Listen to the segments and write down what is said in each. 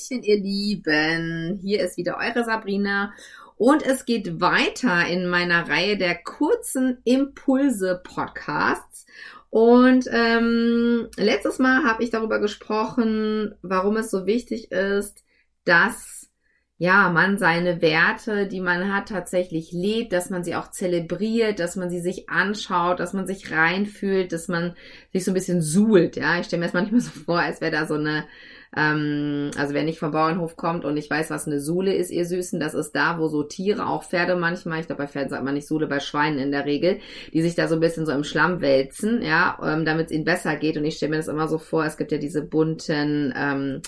Hallöchen, ihr Lieben. Hier ist wieder eure Sabrina. Und es geht weiter in meiner Reihe der kurzen Impulse-Podcasts. Und ähm, letztes Mal habe ich darüber gesprochen, warum es so wichtig ist, dass ja man seine Werte, die man hat, tatsächlich lebt, dass man sie auch zelebriert, dass man sie sich anschaut, dass man sich reinfühlt, dass man sich so ein bisschen suhlt. Ja, ich stelle mir das manchmal so vor, als wäre da so eine ähm, also wer nicht vom Bauernhof kommt und ich weiß, was eine Sule ist, ihr Süßen, das ist da, wo so Tiere, auch Pferde manchmal, ich glaube bei Pferden sagt man nicht Sule, bei Schweinen in der Regel, die sich da so ein bisschen so im Schlamm wälzen, ja, ähm, damit es ihnen besser geht. Und ich stelle mir das immer so vor, es gibt ja diese bunten, ähm,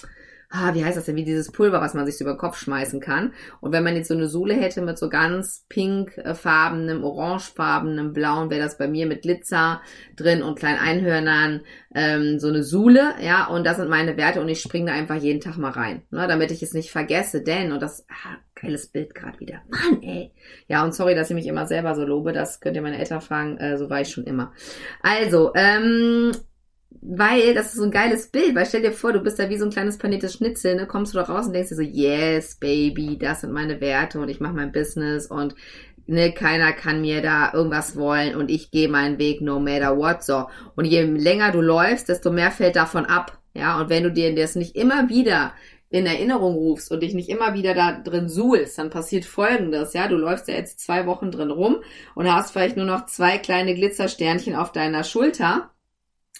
ah, wie heißt das denn, wie dieses Pulver, was man sich so über den Kopf schmeißen kann. Und wenn man jetzt so eine Sohle hätte mit so ganz pinkfarbenem, orangefarbenem, blauen, wäre das bei mir mit Glitzer drin und kleinen Einhörnern ähm, so eine Sohle, ja, und das sind meine Werte und ich springe da einfach jeden Tag mal rein, ne, damit ich es nicht vergesse, denn, und das, ah, geiles Bild gerade wieder, Mann, ey. Ja, und sorry, dass ich mich immer selber so lobe, das könnt ihr meine Eltern fragen, äh, so war ich schon immer. Also, ähm, weil das ist so ein geiles Bild, weil stell dir vor, du bist da wie so ein kleines paniertes Schnitzel, ne, kommst du da raus und denkst dir so, yes, baby, das sind meine Werte und ich mache mein Business und ne, keiner kann mir da irgendwas wollen und ich gehe meinen Weg no matter what, so. Und je länger du läufst, desto mehr fällt davon ab, ja, und wenn du dir das nicht immer wieder in Erinnerung rufst und dich nicht immer wieder da drin suhlst, dann passiert folgendes, ja, du läufst ja jetzt zwei Wochen drin rum und hast vielleicht nur noch zwei kleine Glitzersternchen auf deiner Schulter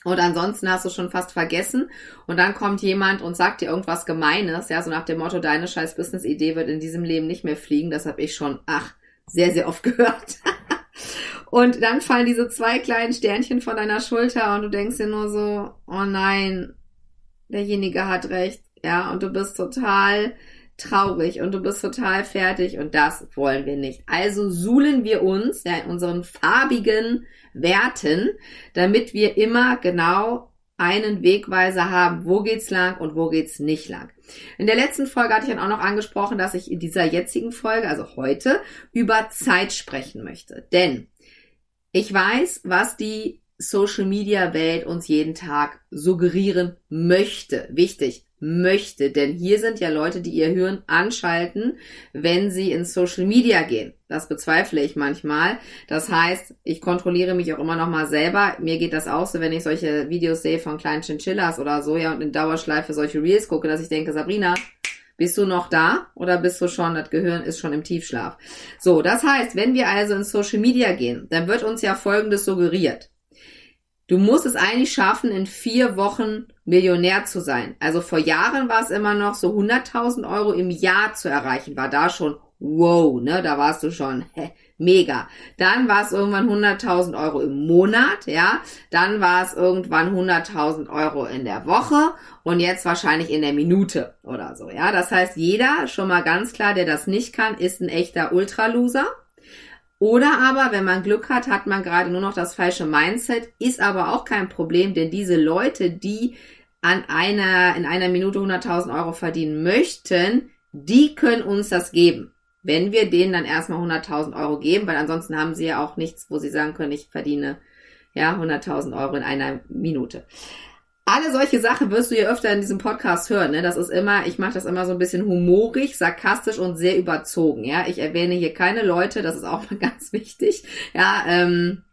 und ansonsten hast du schon fast vergessen. Und dann kommt jemand und sagt dir irgendwas Gemeines, ja, so nach dem Motto, deine scheiß Business-Idee wird in diesem Leben nicht mehr fliegen. Das habe ich schon, ach, sehr, sehr oft gehört. und dann fallen diese zwei kleinen Sternchen von deiner Schulter und du denkst dir nur so, oh nein, derjenige hat recht. Ja, und du bist total traurig und du bist total fertig und das wollen wir nicht. Also suhlen wir uns ja, in unseren farbigen Werten, damit wir immer genau einen Wegweiser haben, wo geht's lang und wo geht's nicht lang. In der letzten Folge hatte ich dann auch noch angesprochen, dass ich in dieser jetzigen Folge, also heute, über Zeit sprechen möchte. Denn ich weiß, was die Social Media Welt uns jeden Tag suggerieren möchte. Wichtig, möchte. Denn hier sind ja Leute, die ihr Hirn anschalten, wenn sie ins Social Media gehen. Das bezweifle ich manchmal. Das heißt, ich kontrolliere mich auch immer noch mal selber. Mir geht das auch so, wenn ich solche Videos sehe von kleinen Chinchillas oder so, ja, und in Dauerschleife solche Reels gucke, dass ich denke, Sabrina, bist du noch da oder bist du schon, das Gehirn ist schon im Tiefschlaf? So, das heißt, wenn wir also ins Social Media gehen, dann wird uns ja Folgendes suggeriert. Du musst es eigentlich schaffen, in vier Wochen Millionär zu sein. Also vor Jahren war es immer noch so 100.000 Euro im Jahr zu erreichen, war da schon wow, ne, da warst du schon hä, mega. Dann war es irgendwann 100.000 Euro im Monat, ja. Dann war es irgendwann 100.000 Euro in der Woche und jetzt wahrscheinlich in der Minute oder so, ja. Das heißt, jeder, schon mal ganz klar, der das nicht kann, ist ein echter Ultraloser. Oder aber, wenn man Glück hat, hat man gerade nur noch das falsche Mindset, ist aber auch kein Problem, denn diese Leute, die an einer, in einer Minute 100.000 Euro verdienen möchten, die können uns das geben. Wenn wir denen dann erstmal 100.000 Euro geben, weil ansonsten haben sie ja auch nichts, wo sie sagen können, ich verdiene ja 100.000 Euro in einer Minute alle solche Sachen wirst du ja öfter in diesem Podcast hören. Ne? Das ist immer, ich mache das immer so ein bisschen humorig, sarkastisch und sehr überzogen. Ja, ich erwähne hier keine Leute, das ist auch mal ganz wichtig. Ja, ähm,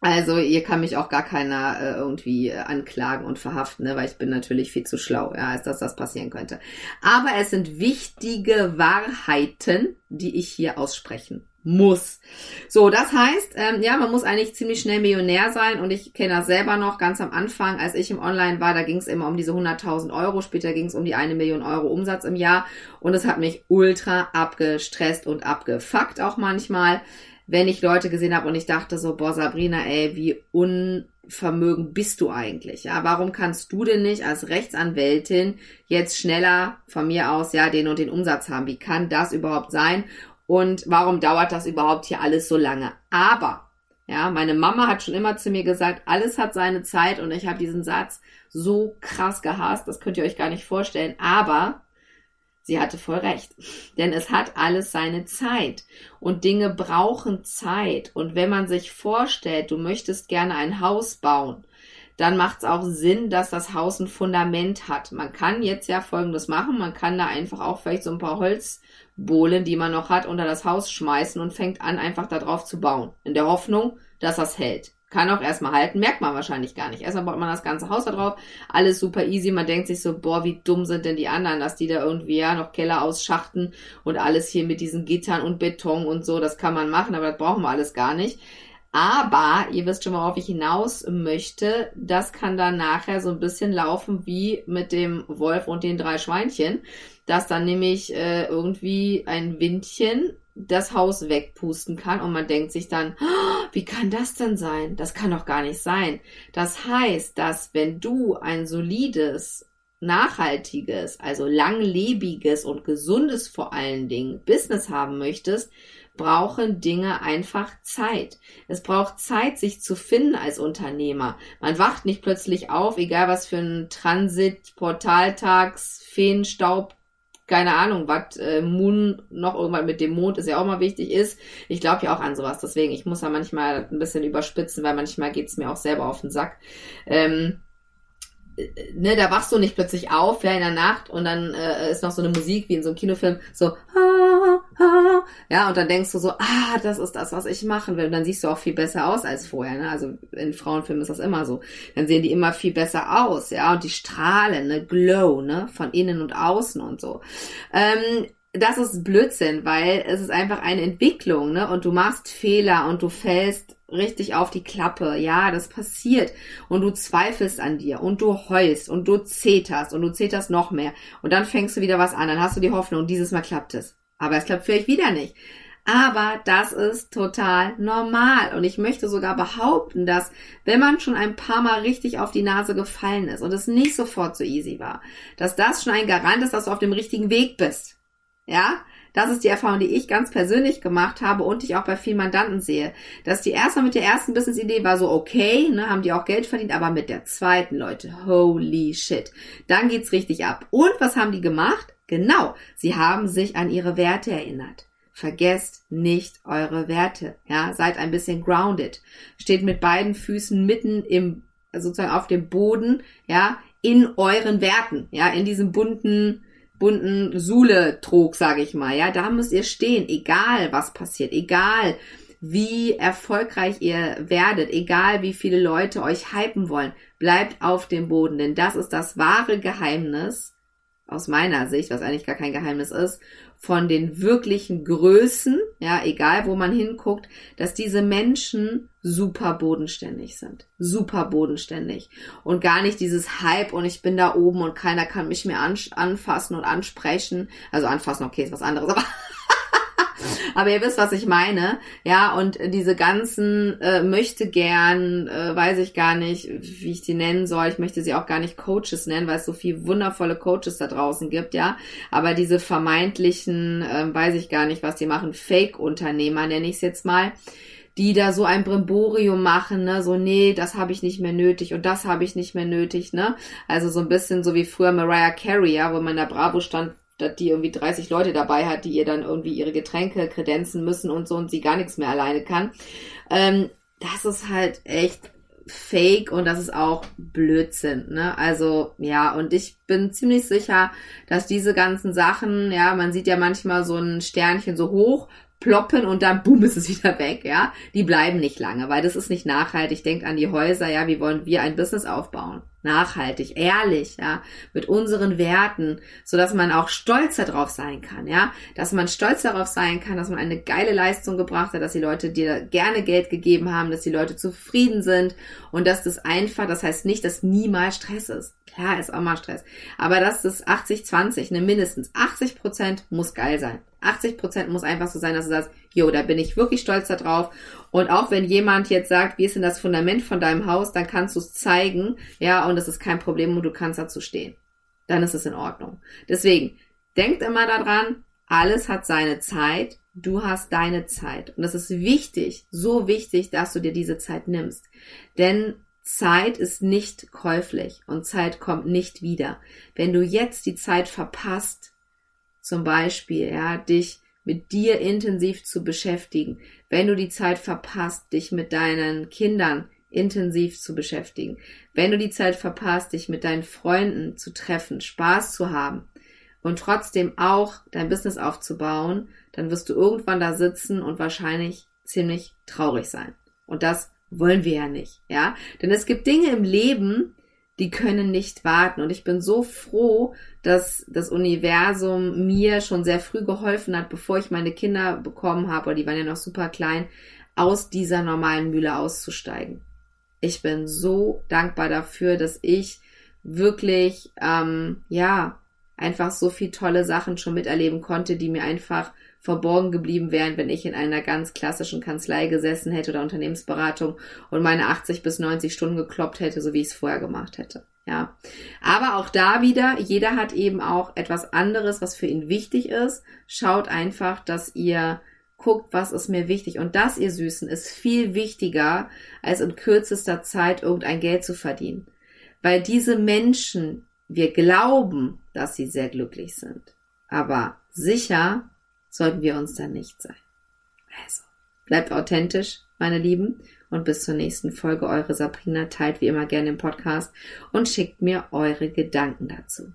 also ihr kann mich auch gar keiner äh, irgendwie äh, anklagen und verhaften, ne? weil ich bin natürlich viel zu schlau, ja, als dass das passieren könnte. Aber es sind wichtige Wahrheiten, die ich hier aussprechen muss. So, das heißt, ähm, ja, man muss eigentlich ziemlich schnell Millionär sein und ich kenne das selber noch ganz am Anfang, als ich im Online war, da ging es immer um diese 100.000 Euro, später ging es um die eine Million Euro Umsatz im Jahr und es hat mich ultra abgestresst und abgefuckt auch manchmal, wenn ich Leute gesehen habe und ich dachte so, boah Sabrina, ey, wie un Vermögen bist du eigentlich? Ja, warum kannst du denn nicht als Rechtsanwältin jetzt schneller von mir aus ja den und den Umsatz haben? Wie kann das überhaupt sein? Und warum dauert das überhaupt hier alles so lange? Aber ja, meine Mama hat schon immer zu mir gesagt, alles hat seine Zeit und ich habe diesen Satz so krass gehasst, das könnt ihr euch gar nicht vorstellen. Aber Sie hatte voll recht. Denn es hat alles seine Zeit. Und Dinge brauchen Zeit. Und wenn man sich vorstellt, du möchtest gerne ein Haus bauen, dann macht es auch Sinn, dass das Haus ein Fundament hat. Man kann jetzt ja Folgendes machen. Man kann da einfach auch vielleicht so ein paar Holzbohlen, die man noch hat, unter das Haus schmeißen und fängt an, einfach darauf zu bauen. In der Hoffnung, dass das hält. Kann auch erstmal halten, merkt man wahrscheinlich gar nicht. Erstmal baut man das ganze Haus da drauf, alles super easy. Man denkt sich so, boah, wie dumm sind denn die anderen, dass die da irgendwie ja noch Keller ausschachten und alles hier mit diesen Gittern und Beton und so, das kann man machen, aber das brauchen wir alles gar nicht. Aber ihr wisst schon, worauf ich hinaus möchte. Das kann dann nachher so ein bisschen laufen wie mit dem Wolf und den drei Schweinchen, dass dann nämlich äh, irgendwie ein Windchen das Haus wegpusten kann und man denkt sich dann, oh, wie kann das denn sein? Das kann doch gar nicht sein. Das heißt, dass wenn du ein solides, nachhaltiges, also langlebiges und gesundes vor allen Dingen Business haben möchtest, brauchen Dinge einfach Zeit. Es braucht Zeit, sich zu finden als Unternehmer. Man wacht nicht plötzlich auf, egal was für ein Transit, Portaltags, Feenstaub, keine Ahnung, was äh, Moon noch irgendwann mit dem Mond ist ja auch mal wichtig ist. Ich glaube ja auch an sowas, deswegen, ich muss da manchmal ein bisschen überspitzen, weil manchmal geht's mir auch selber auf den Sack. Ähm, ne, da wachst du nicht plötzlich auf, ja, in der Nacht und dann äh, ist noch so eine Musik wie in so einem Kinofilm, so, ah, ah, ja, und dann denkst du so, ah, das ist das, was ich machen will. Und dann siehst du auch viel besser aus als vorher, ne? Also in Frauenfilmen ist das immer so. Dann sehen die immer viel besser aus, ja, und die strahlen, ne, glow, ne, von innen und außen und so. Ähm, das ist Blödsinn, weil es ist einfach eine Entwicklung, ne? Und du machst Fehler und du fällst richtig auf die Klappe. Ja, das passiert. Und du zweifelst an dir und du heulst und du zeterst und du zeterst noch mehr. Und dann fängst du wieder was an. Dann hast du die Hoffnung, dieses Mal klappt es. Aber es klappt vielleicht wieder nicht. Aber das ist total normal. Und ich möchte sogar behaupten, dass wenn man schon ein paar Mal richtig auf die Nase gefallen ist und es nicht sofort so easy war, dass das schon ein Garant ist, dass du auf dem richtigen Weg bist. Ja, das ist die Erfahrung, die ich ganz persönlich gemacht habe und ich auch bei vielen Mandanten sehe. Dass die erstmal mit der ersten Business-Idee war so okay, ne, haben die auch Geld verdient, aber mit der zweiten, Leute, holy shit. Dann geht's richtig ab. Und was haben die gemacht? Genau, sie haben sich an ihre Werte erinnert. Vergesst nicht eure Werte. Ja, seid ein bisschen grounded. Steht mit beiden Füßen mitten im, sozusagen auf dem Boden, ja, in euren Werten, ja, in diesem bunten, bunten Sule-Trog, sage ich mal. Ja, da müsst ihr stehen, egal was passiert, egal wie erfolgreich ihr werdet, egal wie viele Leute euch hypen wollen, bleibt auf dem Boden, denn das ist das wahre Geheimnis, aus meiner Sicht, was eigentlich gar kein Geheimnis ist, von den wirklichen Größen, ja, egal wo man hinguckt, dass diese Menschen super bodenständig sind. Super bodenständig. Und gar nicht dieses Hype und ich bin da oben und keiner kann mich mehr anfassen und ansprechen. Also anfassen, okay, ist was anderes, aber aber ihr wisst, was ich meine. Ja, und diese ganzen äh, möchte gern, äh, weiß ich gar nicht, wie ich die nennen soll. Ich möchte sie auch gar nicht Coaches nennen, weil es so viel wundervolle Coaches da draußen gibt, ja. Aber diese vermeintlichen, äh, weiß ich gar nicht, was die machen, Fake-Unternehmer nenne ich es jetzt mal die da so ein Brimborium machen, ne, so nee, das habe ich nicht mehr nötig und das habe ich nicht mehr nötig, ne? Also so ein bisschen so wie früher Mariah Carey, ja, wo man in der Bravo stand, die irgendwie 30 Leute dabei hat, die ihr dann irgendwie ihre Getränke kredenzen müssen und so und sie gar nichts mehr alleine kann. Ähm, das ist halt echt fake und das ist auch Blödsinn, ne? Also, ja, und ich bin ziemlich sicher, dass diese ganzen Sachen, ja, man sieht ja manchmal so ein Sternchen so hoch ploppen und dann boom ist es wieder weg, ja? Die bleiben nicht lange, weil das ist nicht nachhaltig. Denkt an die Häuser, ja, wie wollen wir ein Business aufbauen? Nachhaltig, ehrlich, ja, mit unseren Werten, so dass man auch stolz darauf sein kann, ja, dass man stolz darauf sein kann, dass man eine geile Leistung gebracht hat, dass die Leute dir gerne Geld gegeben haben, dass die Leute zufrieden sind und dass das einfach, das heißt nicht, dass niemals Stress ist. Klar ist auch mal Stress, aber dass das 80-20, ne, mindestens 80 Prozent muss geil sein. 80 Prozent muss einfach so sein, dass du sagst, jo, da bin ich wirklich stolz darauf. Und auch wenn jemand jetzt sagt, wie ist denn das Fundament von deinem Haus, dann kannst du es zeigen, ja, und das ist kein Problem und du kannst dazu stehen. Dann ist es in Ordnung. Deswegen, denkt immer daran, alles hat seine Zeit. Du hast deine Zeit. Und es ist wichtig, so wichtig, dass du dir diese Zeit nimmst. Denn Zeit ist nicht käuflich und Zeit kommt nicht wieder. Wenn du jetzt die Zeit verpasst, zum Beispiel, ja, dich mit dir intensiv zu beschäftigen, wenn du die Zeit verpasst, dich mit deinen Kindern intensiv zu beschäftigen, wenn du die Zeit verpasst, dich mit deinen Freunden zu treffen, Spaß zu haben und trotzdem auch dein Business aufzubauen, dann wirst du irgendwann da sitzen und wahrscheinlich ziemlich traurig sein. Und das wollen wir ja nicht, ja? Denn es gibt Dinge im Leben, die können nicht warten. Und ich bin so froh, dass das Universum mir schon sehr früh geholfen hat, bevor ich meine Kinder bekommen habe, oder die waren ja noch super klein, aus dieser normalen Mühle auszusteigen. Ich bin so dankbar dafür, dass ich wirklich, ähm, ja, einfach so viel tolle Sachen schon miterleben konnte, die mir einfach verborgen geblieben wären, wenn ich in einer ganz klassischen Kanzlei gesessen hätte oder Unternehmensberatung und meine 80 bis 90 Stunden gekloppt hätte, so wie ich es vorher gemacht hätte. Ja. Aber auch da wieder, jeder hat eben auch etwas anderes, was für ihn wichtig ist. Schaut einfach, dass ihr guckt, was ist mir wichtig. Und das, ihr Süßen, ist viel wichtiger, als in kürzester Zeit irgendein Geld zu verdienen. Weil diese Menschen, wir glauben, dass sie sehr glücklich sind. Aber sicher sollten wir uns dann nicht sein. Also, bleibt authentisch, meine Lieben, und bis zur nächsten Folge. Eure Sabrina teilt wie immer gerne den Podcast und schickt mir eure Gedanken dazu.